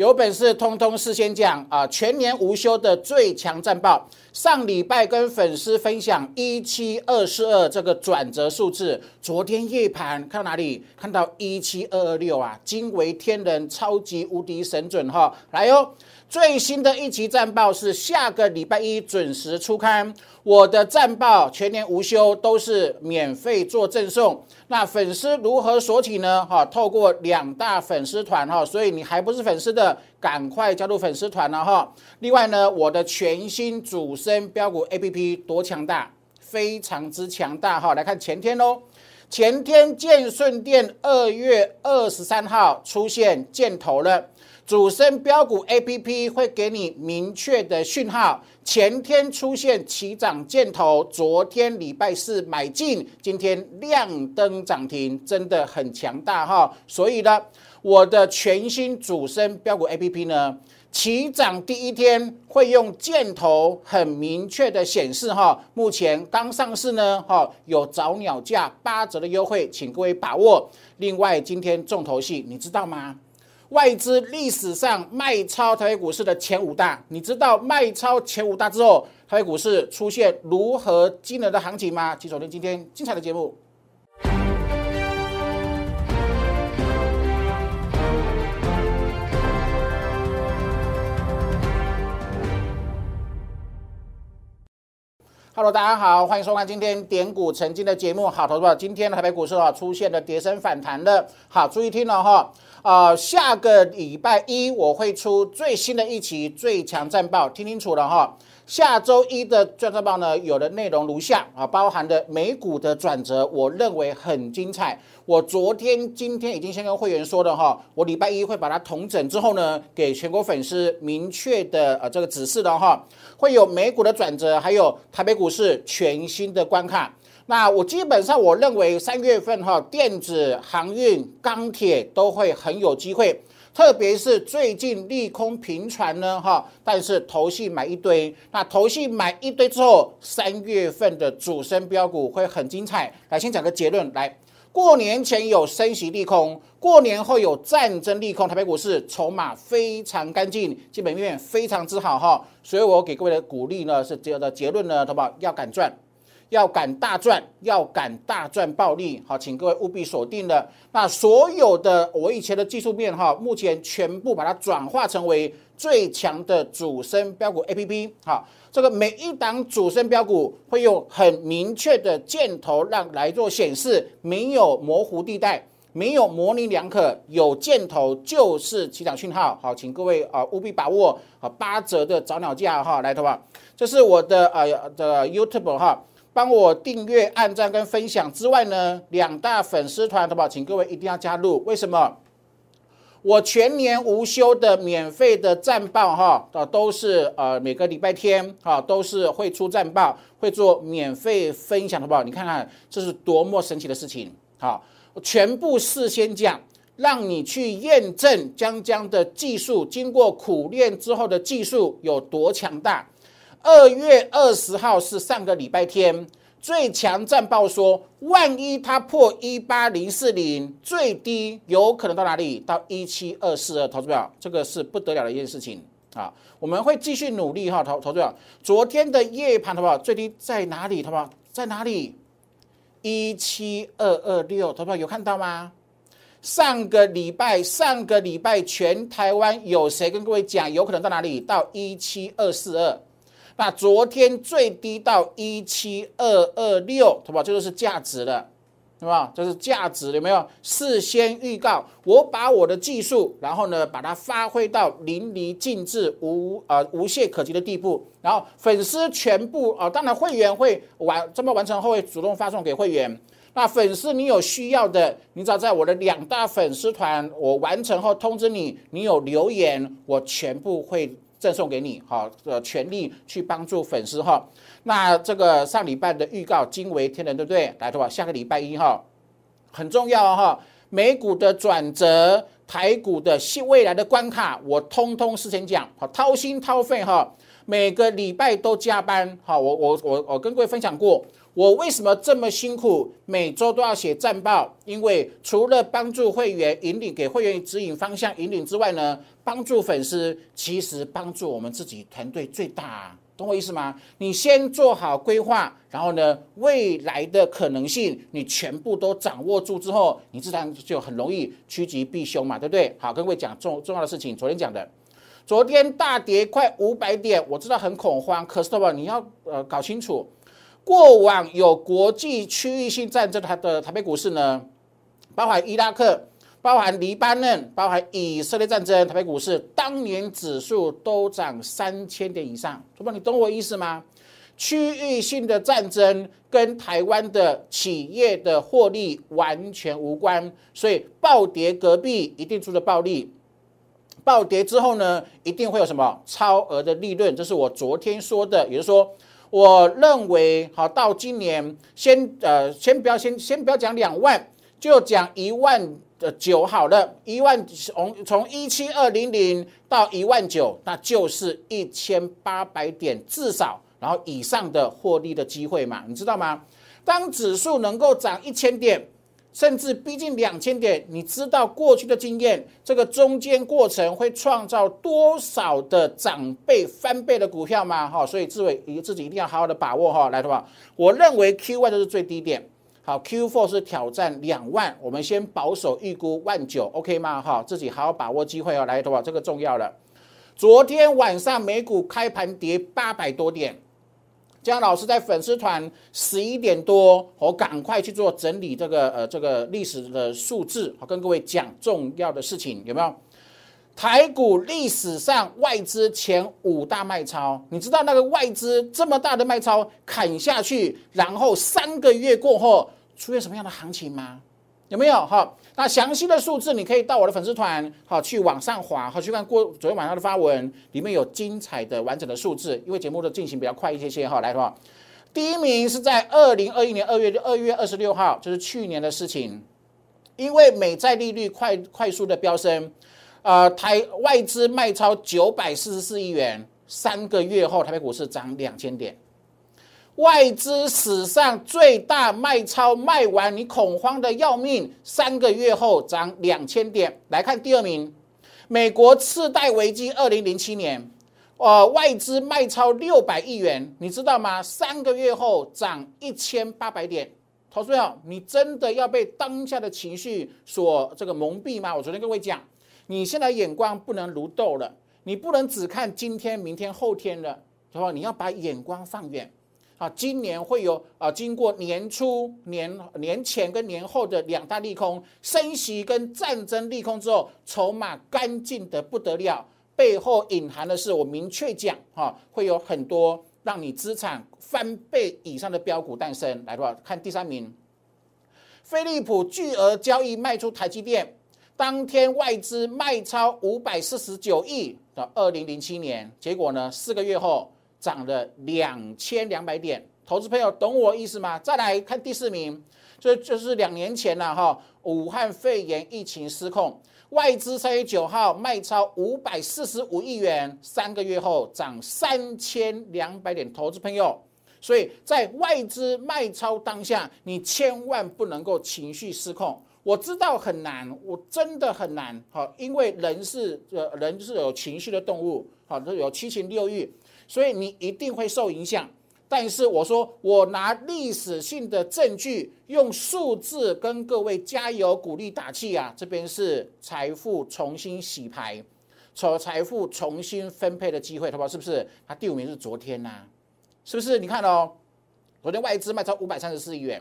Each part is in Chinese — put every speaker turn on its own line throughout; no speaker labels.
有本事通通事先讲啊！全年无休的最强战报，上礼拜跟粉丝分享一七二四二这个转折数字，昨天夜盘看到哪里？看到一七二二六啊，惊为天人，超级无敌神准哈！来哟。最新的一期战报是下个礼拜一准时出刊。我的战报全年无休，都是免费做赠送。那粉丝如何索取呢？哈，透过两大粉丝团哈，所以你还不是粉丝的，赶快加入粉丝团了哈。另外呢，我的全新主升标股 A P P 多强大，非常之强大哈。来看前天喽，前天建顺店二月二十三号出现箭头了。主升标股 A P P 会给你明确的讯号，前天出现起涨箭头，昨天礼拜四买进，今天亮灯涨停，真的很强大哈。所以呢，我的全新主升标股 A P P 呢，起涨第一天会用箭头很明确的显示哈，目前刚上市呢哈，有早鸟价八折的优惠，请各位把握。另外，今天重头戏你知道吗？外资历史上卖超台北股市的前五大，你知道卖超前五大之后，台北股市出现如何惊人的行情吗？请锁定今天精彩的节目。Hello，大家好，欢迎收看今天点股成金的节目。好，投资者，今天台北股市啊出现了跌升反弹的。好，注意听了哈。啊，下个礼拜一我会出最新的一期最强战报，听清楚了哈。下周一的战报呢，有的内容如下啊，包含的美股的转折，我认为很精彩。我昨天、今天已经先跟会员说了哈，我礼拜一会把它统整之后呢，给全国粉丝明确的呃这个指示的哈，会有美股的转折，还有台北股市全新的关卡。那我基本上我认为三月份哈，电子、航运、钢铁都会很有机会，特别是最近利空频传呢哈，但是投信买一堆，那投信买一堆之后，三月份的主升标股会很精彩。来，先讲个结论，来，过年前有升息利空，过年后有战争利空，台北股市筹码非常干净，基本面非常之好哈，所以我给各位的鼓励呢是这样的结论呢，好不好？要敢赚。要敢大赚，要敢大赚暴利，好，请各位务必锁定了。那所有的我以前的技术面哈，目前全部把它转化成为最强的主升标股 A P P，好，这个每一档主升标股会用很明确的箭头让来做显示，没有模糊地带，没有模棱两可，有箭头就是起涨讯号，好，请各位啊务必把握啊八折的早鸟价哈，来的话，这是我的呃的 YouTube 哈。帮我订阅、按赞跟分享之外呢，两大粉丝团，好不好？请各位一定要加入。为什么？我全年无休的免费的战报，哈，啊，都是呃每个礼拜天，哈，都是会出战报，会做免费分享，好不好？你看看这是多么神奇的事情，好，全部事先讲，让你去验证江江的技术，经过苦练之后的技术有多强大。二月二十号是上个礼拜天，最强战报说，万一它破一八零四零，最低有可能到哪里？到一七二四二，投资表，这个是不得了的一件事情啊！我们会继续努力哈，投投资表。昨天的夜盘，好不好？最低在哪里？好不好？在哪里？一七二二六，投票有看到吗？上个礼拜，上个礼拜全台湾有谁跟各位讲，有可能到哪里？到一七二四二。那昨天最低到一七二二六，好不好？这就是价值了，对吧？这是价值，有没有？事先预告，我把我的技术，然后呢，把它发挥到淋漓尽致、无呃无懈可击的地步。然后粉丝全部啊，当然会员会完这么完成后会主动发送给会员。那粉丝你有需要的，你只要在我的两大粉丝团，我完成后通知你，你有留言，我全部会。赠送给你，好，呃，全力去帮助粉丝哈。那这个上礼拜的预告惊为天人，对不对？来的话，下个礼拜一哈，很重要哈。美股的转折，台股的未来的关卡，我通通事先讲，好，掏心掏肺哈。每个礼拜都加班，好，我我我我跟各位分享过，我为什么这么辛苦，每周都要写战报？因为除了帮助会员引领给会员指引方向引领之外呢，帮助粉丝，其实帮助我们自己团队最大，懂我意思吗？你先做好规划，然后呢，未来的可能性你全部都掌握住之后，你自然就很容易趋吉避凶嘛，对不对？好，跟各位讲重重要的事情，昨天讲的，昨天大跌快五百点，我知道很恐慌，可是的你要呃搞清楚。过往有国际区域性战争，它的台北股市呢，包含伊拉克、包含黎巴嫩、包含以色列战争，台北股市当年指数都涨三千点以上。主播，你懂我意思吗？区域性的战争跟台湾的企业的获利完全无关，所以暴跌隔壁一定出了暴利，暴跌之后呢，一定会有什么超额的利润，这是我昨天说的，也就是说。我认为，好，到今年先呃，先不要先先不要讲两万，就讲一万的九好了，一万从从一七二零零到一万九，那就是一千八百点至少，然后以上的获利的机会嘛，你知道吗？当指数能够涨一千点。甚至逼近两千点，你知道过去的经验，这个中间过程会创造多少的涨倍翻倍的股票吗？哈，所以志伟你自己一定要好好的把握哈。来的话，我认为 Q one 就是最低点，好，Q four 是挑战两万，我们先保守预估万九，OK 吗？哈，自己好好把握机会哦。来的话，这个重要了。昨天晚上美股开盘跌八百多点。江老师在粉丝团十一点多，我赶快去做整理这个呃这个历史的数字，我跟各位讲重要的事情有没有？台股历史上外资前五大卖超，你知道那个外资这么大的卖超砍下去，然后三个月过后出现什么样的行情吗？有没有哈？那详细的数字你可以到我的粉丝团好去往上滑，好去看过昨天晚上的发文，里面有精彩的完整的数字。因为节目的进行比较快一些些哈，来的话，第一名是在二零二一年二月二月二十六号，就是去年的事情。因为美债利率快快速的飙升，呃，台外资卖超九百四十四亿元，三个月后台北股市涨两千点。外资史上最大卖超卖完，你恐慌的要命。三个月后涨两千点。来看第二名，美国次贷危机，二零零七年，呃，外资卖超六百亿元，你知道吗？三个月后涨一千八百点。投资者，你真的要被当下的情绪所这个蒙蔽吗？我昨天跟各位讲，你现在眼光不能如豆了，你不能只看今天、明天、后天了，对吧？你要把眼光放远。啊，今年会有啊，经过年初、年年前跟年后的两大利空，升息跟战争利空之后，筹码干净的不得了，背后隐含的是我明确讲，哈，会有很多让你资产翻倍以上的标股诞生。来的话，看第三名，飞利浦巨额交易卖出台积电，当天外资卖超五百四十九亿的二零零七年，结果呢，四个月后。涨了两千两百点，投资朋友懂我意思吗？再来看第四名，这就是两年前了哈，武汉肺炎疫情失控，外资三月九号卖超五百四十五亿元，三个月后涨三千两百点，投资朋友，所以在外资卖超当下，你千万不能够情绪失控。我知道很难，我真的很难，好，因为人是呃人是有情绪的动物，好，都有七情六欲。所以你一定会受影响，但是我说我拿历史性的证据，用数字跟各位加油鼓励打气啊！这边是财富重新洗牌，从财富重新分配的机会，好不好？是不是？它第五名是昨天呐，是不是？你看哦，昨天外资卖超五百三十四亿元，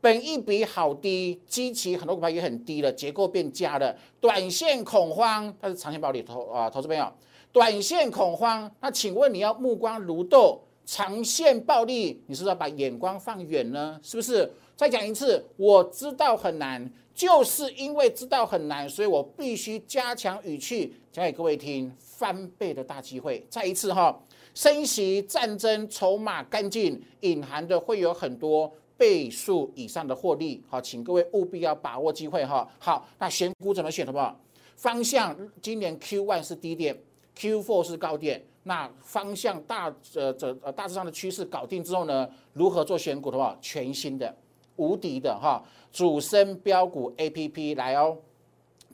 本一比好低，基期很多股票也很低了，结构变佳了，短线恐慌，它是长线保里投啊，投资朋友。短线恐慌，那请问你要目光如豆，长线暴利，你是不是要把眼光放远呢？是不是？再讲一次，我知道很难，就是因为知道很难，所以我必须加强语气讲给各位听，翻倍的大机会。再一次哈，升息、战争、筹码干净，隐含的会有很多倍数以上的获利。好，请各位务必要把握机会哈。好，那选股怎么选，好不好？方向今年 Q one 是低点。Q4 是高点，那方向大呃这呃大致上的趋势搞定之后呢，如何做选股的话，全新的无敌的哈主升标股 A P P 来哦，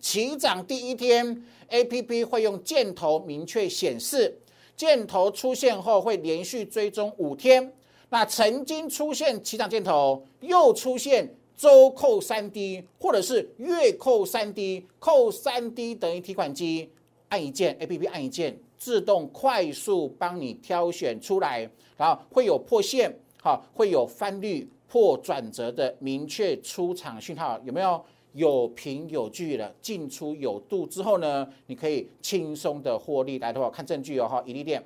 起涨第一天 A P P 会用箭头明确显示，箭头出现后会连续追踪五天。那曾经出现起涨箭头，又出现周扣三 D，或者是月扣三 D，扣三 D 等于提款机，按一键 A P P 按一键，自动快速帮你挑选出来，然后会有破线，好，会有翻绿破转折的明确出场讯号，有没有？有凭有据的，进出有度之后呢，你可以轻松的获利。来的话，看证据哦，哈，一利店。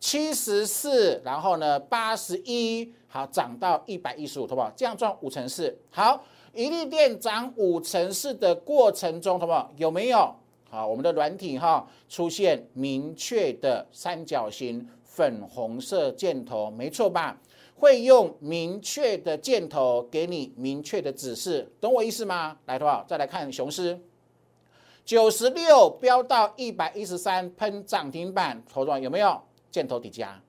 七十四，然后呢，八十一，好，涨到一百一十五，好不好？这样赚五成四。好，一利电涨五成四的过程中，好不好？有没有？好，我们的软体哈出现明确的三角形粉红色箭头，没错吧？会用明确的箭头给你明确的指示，懂我意思吗？来，好不好？再来看雄狮，九十六飙到一百一十三，喷涨停板，头状有没有？箭头底加，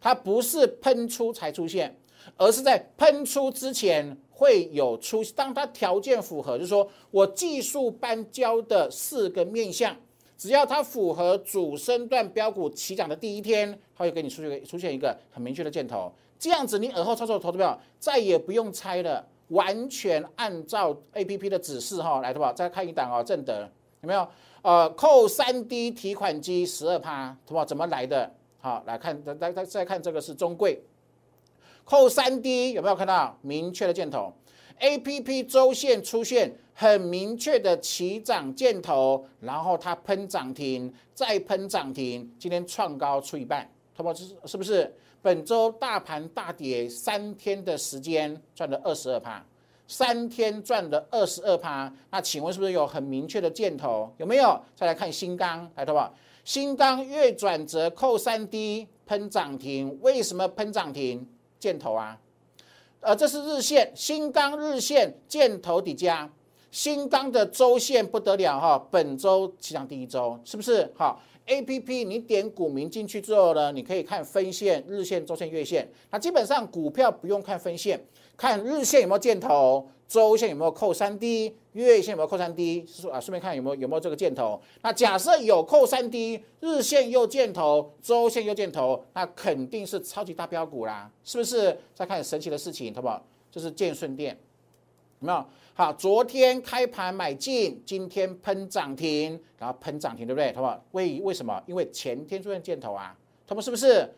它不是喷出才出现，而是在喷出之前会有出。当它条件符合，就是说我技术班交的四个面相，只要它符合主升段标股起涨的第一天，它会给你出现出现一个很明确的箭头。这样子，你耳后操作投资票再也不用猜了，完全按照 A P P 的指示哈来，对吧？再看一档哦，正德有没有？呃，扣三 D 提款机十二趴，对吧？怎么来的？好，来看，再再再再看这个是中贵，扣三 D 有没有看到明确的箭头？A P P 周线出现很明确的起涨箭头，然后它喷涨停，再喷涨停，今天创高出一半，他不是是不是？本周大盘大跌三天的时间赚了二十二趴，三天赚了二十二趴，那请问是不是有很明确的箭头？有没有？再来看新钢，来，好不好？新钢月转折扣三 D 喷涨停，为什么喷涨停？箭头啊，呃，这是日线，新钢日线箭头底加，新钢的周线不得了哈，本周起涨第一周，是不是？好。A P P，你点股民进去之后呢，你可以看分线、日线、周线、月线。那基本上股票不用看分线，看日线有没有箭头，周线有没有扣三 D，月线有没有扣三 D，顺啊顺便看有没有有没有这个箭头。那假设有扣三 D，日线又箭头，周线又箭头，那肯定是超级大标股啦，是不是？再看神奇的事情，好不好？就是建顺电，有没有？好，昨天开盘买进，今天喷涨停，然后喷涨停，对不对？好不好？为为什么？因为前天出现箭头啊，他们是不是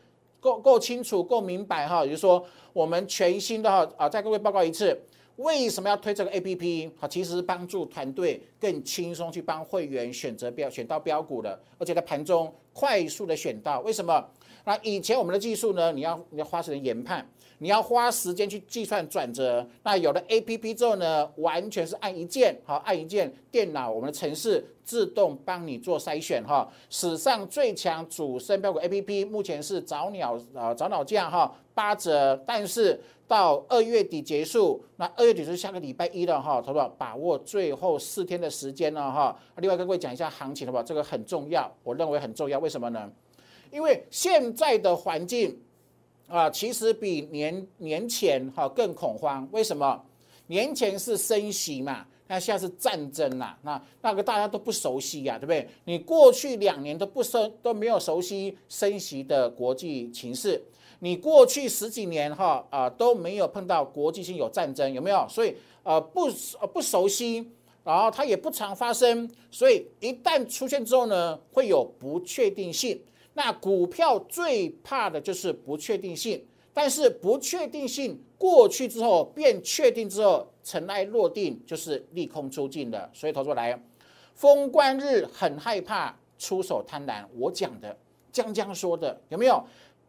够够清楚、够明白哈？也就是说，我们全新的哈啊，再各位报告一次，为什么要推这个 A P P？好，其实帮助团队更轻松去帮会员选择标选到标股的，而且在盘中快速的选到。为什么？那以前我们的技术呢？你要你要花时间研判。你要花时间去计算转折，那有了 A P P 之后呢，完全是按一键，好按一键，电脑我们的程式自动帮你做筛选哈。史上最强主升标股 A P P 目前是早鸟啊早鸟价哈八折，但是到二月底结束，那二月底是下个礼拜一了哈，好不好？把握最后四天的时间了哈。另外跟各位讲一下行情好不好？这个很重要，我认为很重要，为什么呢？因为现在的环境。啊，其实比年年前哈更恐慌，为什么？年前是升息嘛，那现在是战争啦，那那个大家都不熟悉呀，对不对？你过去两年都不熟都没有熟悉升息的国际情势，你过去十几年哈啊都没有碰到国际性有战争，有没有？所以呃不不熟悉，然后它也不常发生，所以一旦出现之后呢，会有不确定性。那股票最怕的就是不确定性，但是不确定性过去之后变确定之后，尘埃落定就是利空出尽的。所以投资来，封关日很害怕出手贪婪。我讲的江江说的有没有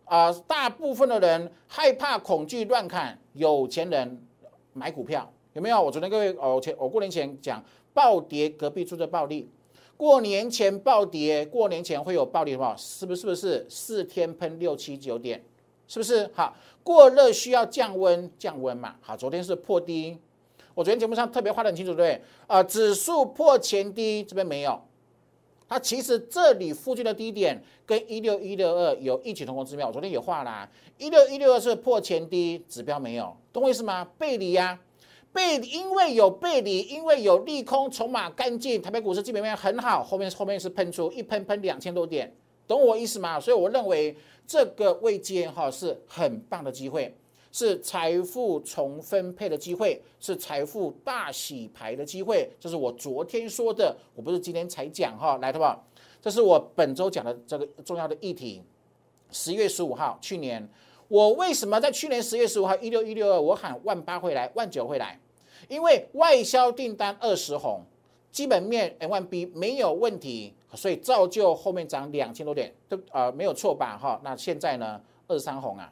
啊？大部分的人害怕恐惧乱砍，有钱人买股票有没有？我昨天各位哦前我过年前讲暴跌，隔壁住着暴利。过年前暴跌，过年前会有暴利的话，是不是？不是四天喷六七九点？是不是？好，过热需要降温，降温嘛。好，昨天是破低，我昨天节目上特别画的很清楚，对不对？啊，指数破前低，这边没有，它其实这里附近的低点跟一六一六二有异曲同工之妙。我昨天也画啦，一六一六二是破前低，指标没有，懂我意思吗？背离呀，背因为有背离，因为有利空，筹码干净，台北股市基本面很好，后面后面是喷出一喷喷两千多点，懂我意思吗？所以我认为这个位阶哈是很棒的机会。是财富重分配的机会，是财富大洗牌的机会。这是我昨天说的，我不是今天才讲哈。来，好不好？这是我本周讲的这个重要的议题。十月十五号，去年我为什么在去年十月十五号一六一六二，我喊万八会来，万九会来？因为外销订单二十红，基本面 M 万 B 没有问题，所以造就后面涨两千多点，都呃没有错吧？哈，那现在呢，二三红啊。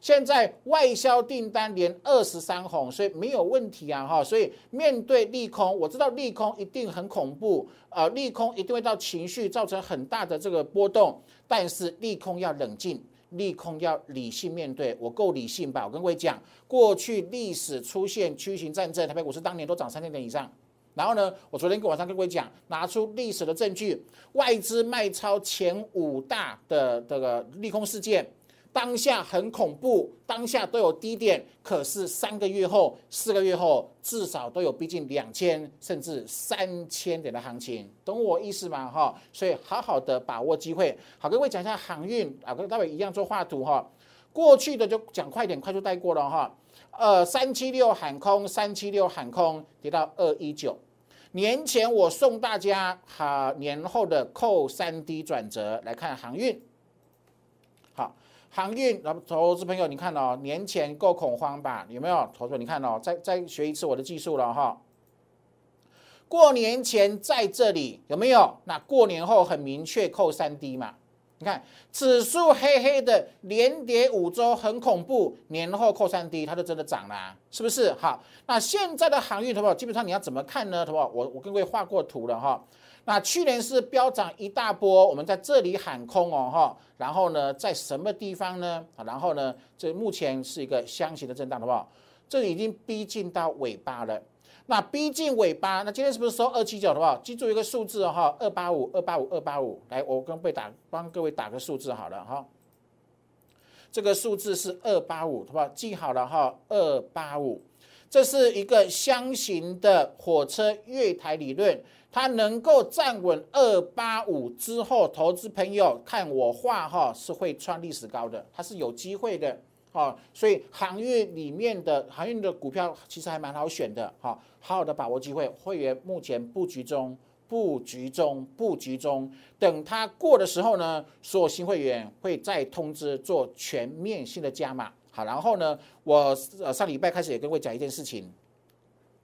现在外销订单连二十三红，所以没有问题啊哈。所以面对利空，我知道利空一定很恐怖，呃，利空一定会到情绪造成很大的这个波动。但是利空要冷静，利空要理性面对。我够理性吧？我跟各位讲，过去历史出现区形战争，台北股市当年都涨三千点以上。然后呢，我昨天晚上跟各位讲，拿出历史的证据，外资卖超前五大的这个利空事件。当下很恐怖，当下都有低点，可是三个月后、四个月后，至少都有逼近两千甚至三千点的行情，懂我意思吗？哈，所以好好的把握机会。好，各位讲一下航运啊，跟大伟一样做画图哈。过去的就讲快点，快速带过了哈。呃，三七六喊空，三七六喊空，跌到二一九。年前我送大家哈年后的扣三 D 转折来看航运。好航运，那么投资朋友，你看哦，年前够恐慌吧？有没有？投资你看哦，再再学一次我的技术了哈。过年前在这里有没有？那过年后很明确扣三 D 嘛？你看指数黑黑的，连跌五周，很恐怖。年后扣三 D，它就真的涨了，是不是？好，那现在的航运，投保基本上你要怎么看呢？投保我我跟各位画过图了哈。那去年是飙涨一大波，我们在这里喊空哦哈，然后呢，在什么地方呢？然后呢，这目前是一个箱型的震荡，好不好？这里已经逼近到尾巴了。那逼近尾巴，那今天是不是收二七九，好不好？记住一个数字哈，二八五，二八五，二八五。来，我跟被打，帮各位打个数字好了哈。这个数字是二八五，好不好？记好了哈，二八五。这是一个箱型的火车月台理论。它能够站稳二八五之后，投资朋友看我画哈是会创历史高的，它是有机会的哈。所以航运里面的航运的股票其实还蛮好选的哈，好好的把握机会。会员目前布局中，布局中，布局中，等它过的时候呢，所有新会员会再通知做全面性的加码。好，然后呢，我呃上礼拜开始也跟各位讲一件事情，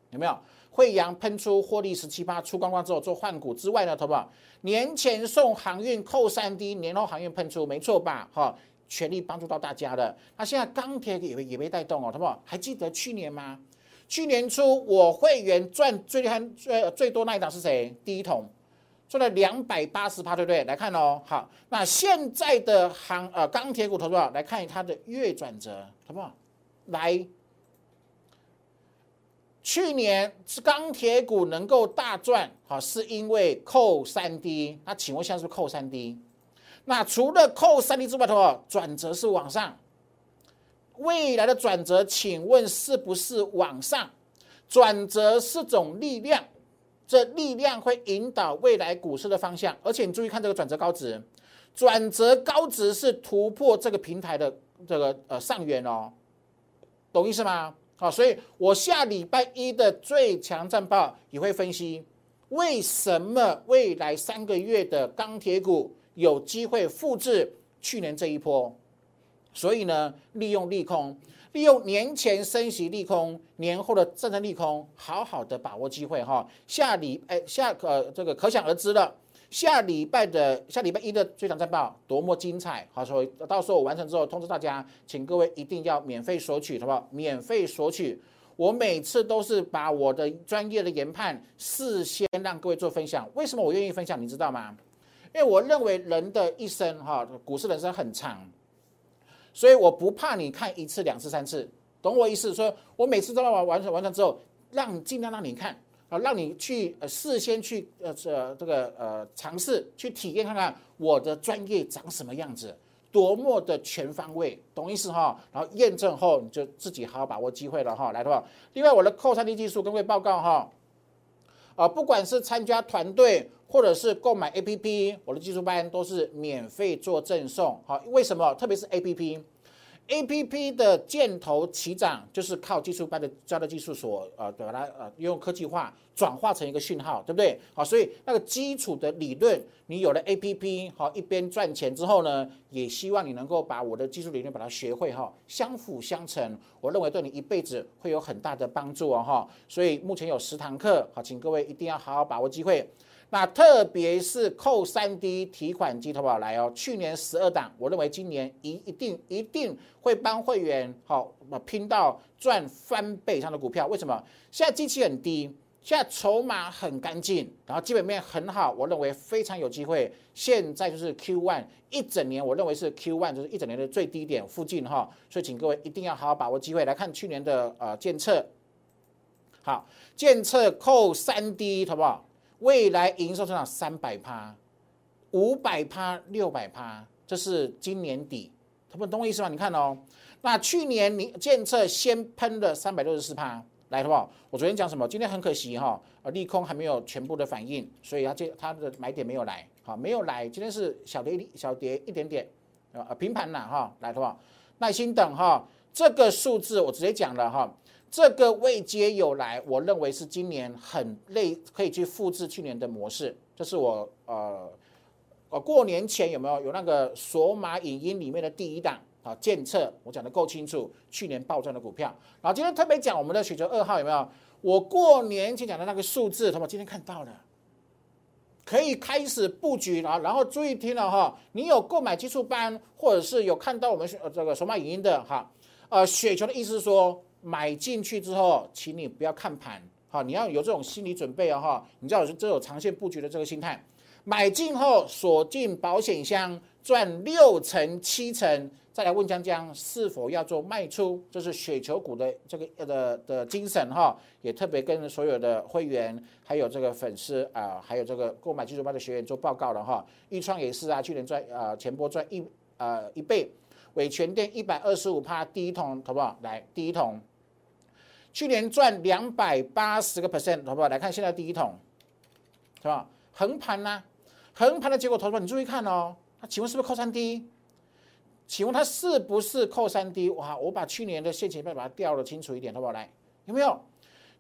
有没有？惠阳喷出获利十七八，出光光之后做换股之外呢，投保年前送航运扣三 D，年后航运喷出，没错吧？哈，全力帮助到大家的。那现在钢铁也也被带动哦，好不好还记得去年吗？去年初我会员赚最厉害、最最多那一档是谁？第一桶赚了两百八十趴，对不对？来看哦，好，那现在的行呃钢铁股投保来看它的月转折，好不好？来。去年钢铁股能够大赚，好，是因为扣三 D。那请问现在是不是扣三 D？那除了扣三 D 之外的话，转折是往上。未来的转折，请问是不是往上？转折是种力量，这力量会引导未来股市的方向。而且你注意看这个转折高值，转折高值是突破这个平台的这个呃上缘哦，懂意思吗？好，所以我下礼拜一的最强战报也会分析为什么未来三个月的钢铁股有机会复制去年这一波。所以呢，利用利空，利用年前升息利空，年后的战争利空，好好的把握机会哈。下礼哎下呃这个可想而知了。下礼拜的下礼拜一的追涨战报多么精彩！好，所以到时候我完成之后通知大家，请各位一定要免费索取，好不好？免费索取，我每次都是把我的专业的研判事先让各位做分享。为什么我愿意分享？你知道吗？因为我认为人的一生哈，股市人生很长，所以我不怕你看一次、两次、三次，懂我意思？说我每次都要完完成完成之后，让尽量让你看。啊，让你去呃事先去呃这这个呃尝试去体验看看我的专业长什么样子，多么的全方位，懂意思哈？然后验证后你就自己好好把握机会了哈，来的话，另外我的扣三 D 技术跟各位报告哈，啊，不管是参加团队或者是购买 APP，我的技术班都是免费做赠送，好，为什么？特别是 APP。A P P 的箭头起涨，就是靠技术班的教的技术所呃把它呃用科技化转化成一个讯号，对不对？好，所以那个基础的理论，你有了 A P P，好一边赚钱之后呢，也希望你能够把我的技术理论把它学会哈，相辅相成，我认为对你一辈子会有很大的帮助哦哈。所以目前有十堂课，好，请各位一定要好好把握机会。那特别是扣三 D 提款机投保来哦，去年十二档，我认为今年一一定一定会帮会员好拼到赚翻倍以上的股票。为什么？现在机器很低，现在筹码很干净，然后基本面很好，我认为非常有机会。现在就是 Q one 一整年，我认为是 Q one 就是一整年的最低点附近哈，所以请各位一定要好好把握机会来看去年的呃监测。好，监测扣三 D 好不好？未来营收增长三百趴、五百趴、六百趴，这是今年底，他们懂我意思吗？你看哦，那去年你建测先喷了三百六十四趴，来好不好？我昨天讲什么？今天很可惜哈，呃，利空还没有全部的反应，所以它这它的买点没有来，好，没有来。今天是小跌小跌一点点，啊，平盘了哈，来好不好？耐心等哈，这个数字我直接讲了哈。这个未接有来，我认为是今年很类可以去复制去年的模式。这是我呃，呃过年前有没有有那个索马影音里面的第一档啊？监测我讲的够清楚，去年暴涨的股票。然后今天特别讲我们的雪球二号有没有？我过年前讲的那个数字，他们今天看到了，可以开始布局了。然后注意听了哈，你有购买基础班，或者是有看到我们呃这个索马影音的哈，呃雪球的意思是说。买进去之后，请你不要看盘，好，你要有这种心理准备啊，哈，你知道是这种长线布局的这个心态。买进后锁进保险箱，赚六成七成，再来问江江是否要做卖出，这是雪球股的这个的的精神哈，也特别跟所有的会员还有这个粉丝啊，还有这个购买技术班的学员做报告了哈。豫创也是啊，去年赚啊前波赚一呃一倍，伟全电一百二十五趴第一桶好不好？来第一桶。去年赚两百八十个 percent，好不好？来看现在第一桶，是吧？横盘呢，横盘的结果，投资你注意看哦。那请问是不是扣三 D？请问它是不是扣三 D？哇，我把去年的现钱票把它调的清楚一点，好不好？来，有没有？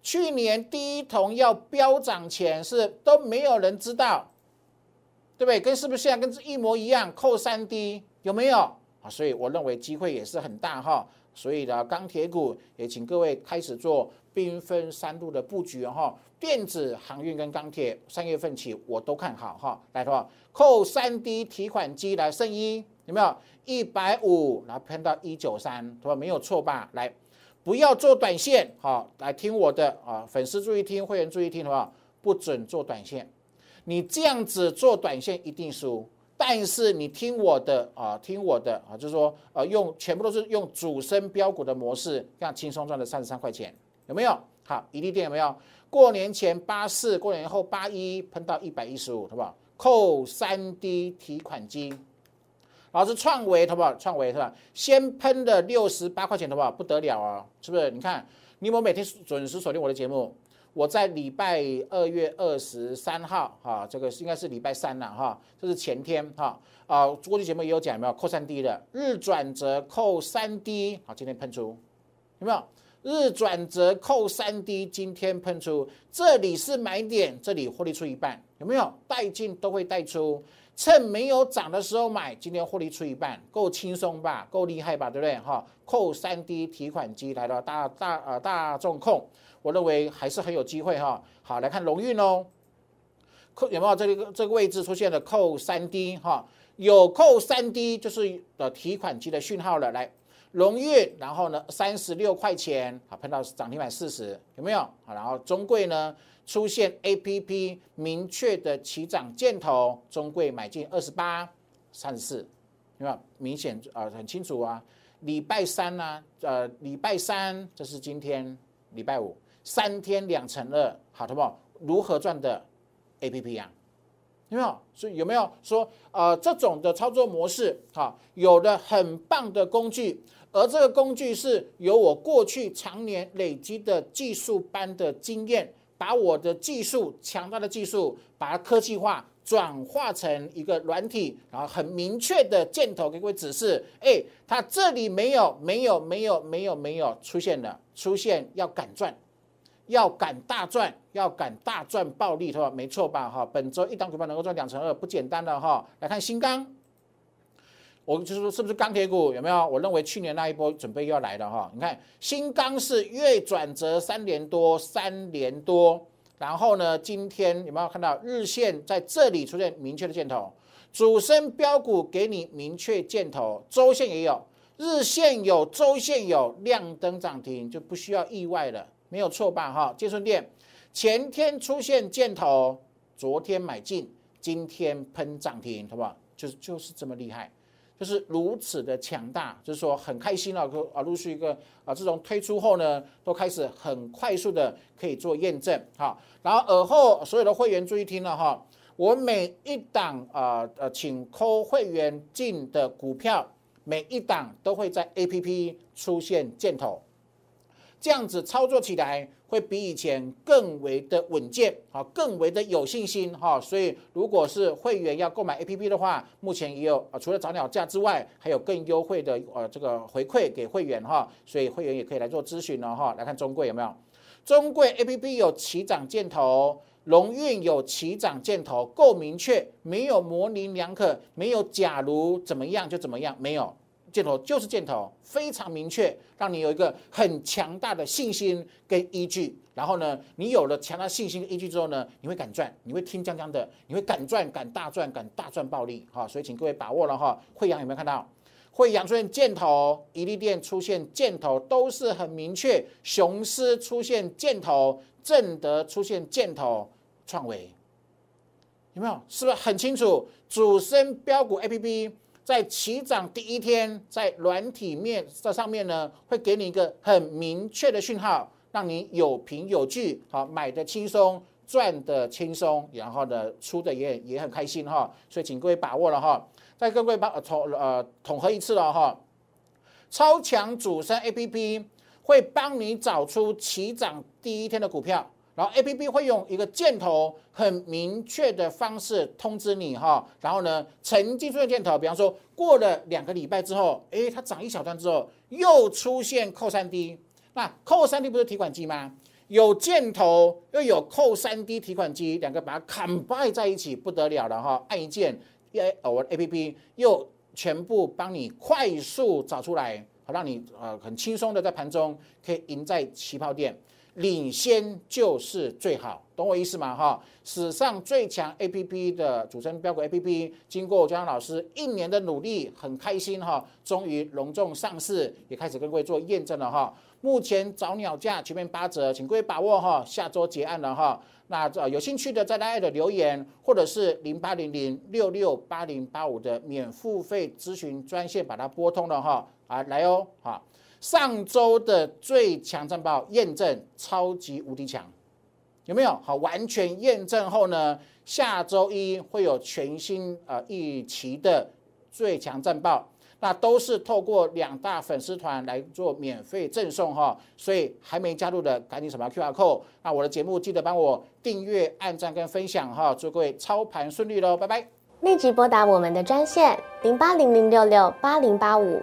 去年第一桶要飙涨前是都没有人知道，对不对？跟是不是现在跟一模一样？扣三 D 有没有？啊，所以我认为机会也是很大哈。所以呢，钢铁股也请各位开始做兵分三路的布局哈。电子、航运跟钢铁，三月份起我都看好哈。来的话，扣三 D 提款机来剩一有没有？一百五，然后喷到一九三，对吧？没有错吧？来，不要做短线，好，来听我的啊，粉丝注意听，会员注意听，好不好？不准做短线，你这样子做短线一定输。但是你听我的啊，听我的啊，就是说，呃，用全部都是用主升标股的模式，这样轻松赚了三十三块钱，有没有？好，一利店有没有？过年前八四，过年后八一，喷到一百一十五，好不好？扣三 D 提款机，老师创维，好不好？创维是吧？先喷的六十八块钱，好不好？不得了啊，是不是？你看，你有没有每天准时锁定我的节目？我在礼拜二月二十三号，哈，这个应该是礼拜三了，哈，这是前天，哈，啊，过去节目也有讲，有没有扣三 D 的日转折扣三 D，好，今天喷出，有没有？日转折扣三 D，今天喷出，这里是买点，这里获利出一半，有没有？带进都会带出，趁没有涨的时候买，今天获利出一半，够轻松吧？够厉害吧？对不对？哈，扣三 D 提款机来了，大大呃大众控。我认为还是很有机会哈。好，来看龙运哦，扣有没有这个这个位置出现了扣三 D 哈？有扣三 D 就是的提款机的讯号了。来，龙运，然后呢三十六块钱，好碰到涨停板四十，有没有？好，然后中贵呢出现 A P P 明确的起涨箭头，中贵买进二十八三十四，有没有？明显啊很清楚啊。礼拜三呢，呃礼拜三这是今天礼拜五。三天两成二，好，好不好？如何赚的 A P P 啊？有没有？所以有没有说呃这种的操作模式？哈，有的很棒的工具，而这个工具是由我过去常年累积的技术班的经验，把我的技术强大的技术，把它科技化。转化成一个软体，然后很明确的箭头给各位指示，哎，它这里没有，没有，没有，没有，没有出现了，出现要敢赚，要敢大赚，要敢大赚暴利，是吧？没错吧？哈，本周一档股票能够赚两成二，不简单的哈。来看新钢，我就是说是不是钢铁股？有没有？我认为去年那一波准备要来了哈。你看新钢是月转折三连多，三连多。然后呢？今天有没有看到日线在这里出现明确的箭头？主升标股给你明确箭头，周线也有，日线有，周线有，亮灯涨停就不需要意外了，没有错吧？哈，建顺店前天出现箭头，昨天买进，今天喷涨停，好不好？就是就是这么厉害。就是如此的强大，就是说很开心了，啊，陆续一个啊，自从推出后呢，都开始很快速的可以做验证，哈。然后尔后所有的会员注意听了哈，我每一档啊呃，请扣会员进的股票，每一档都会在 A P P 出现箭头。这样子操作起来会比以前更为的稳健，好，更为的有信心哈。所以如果是会员要购买 A P P 的话，目前也有啊，除了早鸟价之外，还有更优惠的呃这个回馈给会员哈。所以会员也可以来做咨询了哈。来看中贵有没有？中贵 A P P 有起涨箭头，龙运有起涨箭头，够明确，没有模棱两可，没有假如怎么样就怎么样，没有。箭头就是箭头，非常明确，让你有一个很强大的信心跟依据。然后呢，你有了强大信心跟依据之后呢，你会敢赚，你会听江江的，你会敢赚、敢大赚、敢大赚暴利。哈，所以请各位把握了哈。惠阳有没有看到？惠阳出现箭头，宜利店出现箭头，都是很明确。雄狮出现箭头，正德出现箭头，创维有没有？是不是很清楚？主升标股 A P P。在起涨第一天，在软体面这上面呢，会给你一个很明确的讯号，让你有凭有据，好买的轻松，赚的轻松，然后呢出的也也很开心哈。所以请各位把握了哈。再各位把统呃统合一次了哈。超强主升 A P P 会帮你找出起涨第一天的股票。然后 A P P 会用一个箭头很明确的方式通知你哈，然后呢，曾经出现箭头，比方说过了两个礼拜之后，哎，它涨一小段之后又出现扣三 D，那扣三 D 不是提款机吗？有箭头又有扣三 D 提款机，两个把它 combine 在一起不得了了哈，按一键，哎，我 A P P 又全部帮你快速找出来，好让你呃很轻松的在盘中可以赢在起跑点。领先就是最好，懂我意思吗？哈，史上最强 A P P 的主升标股 A P P，经过江老师一年的努力，很开心哈，终于隆重上市，也开始跟各位做验证了哈。目前早鸟价全面八折，请各位把握哈，下周结案了哈。那有兴趣的在大家的留言，或者是零八零零六六八零八五的免付费咨询专线，把它拨通了哈，啊来哦，哈。上周的最强战报验证超级无敌强，有没有？好，完全验证后呢，下周一会有全新呃一期的最强战报，那都是透过两大粉丝团来做免费赠送哈，所以还没加入的赶紧扫描 Q R code，那我的节目记得帮我订阅、按赞跟分享哈，祝各位操盘顺利喽，拜拜！
立即拨打我们的专线零八零零六六八零八五。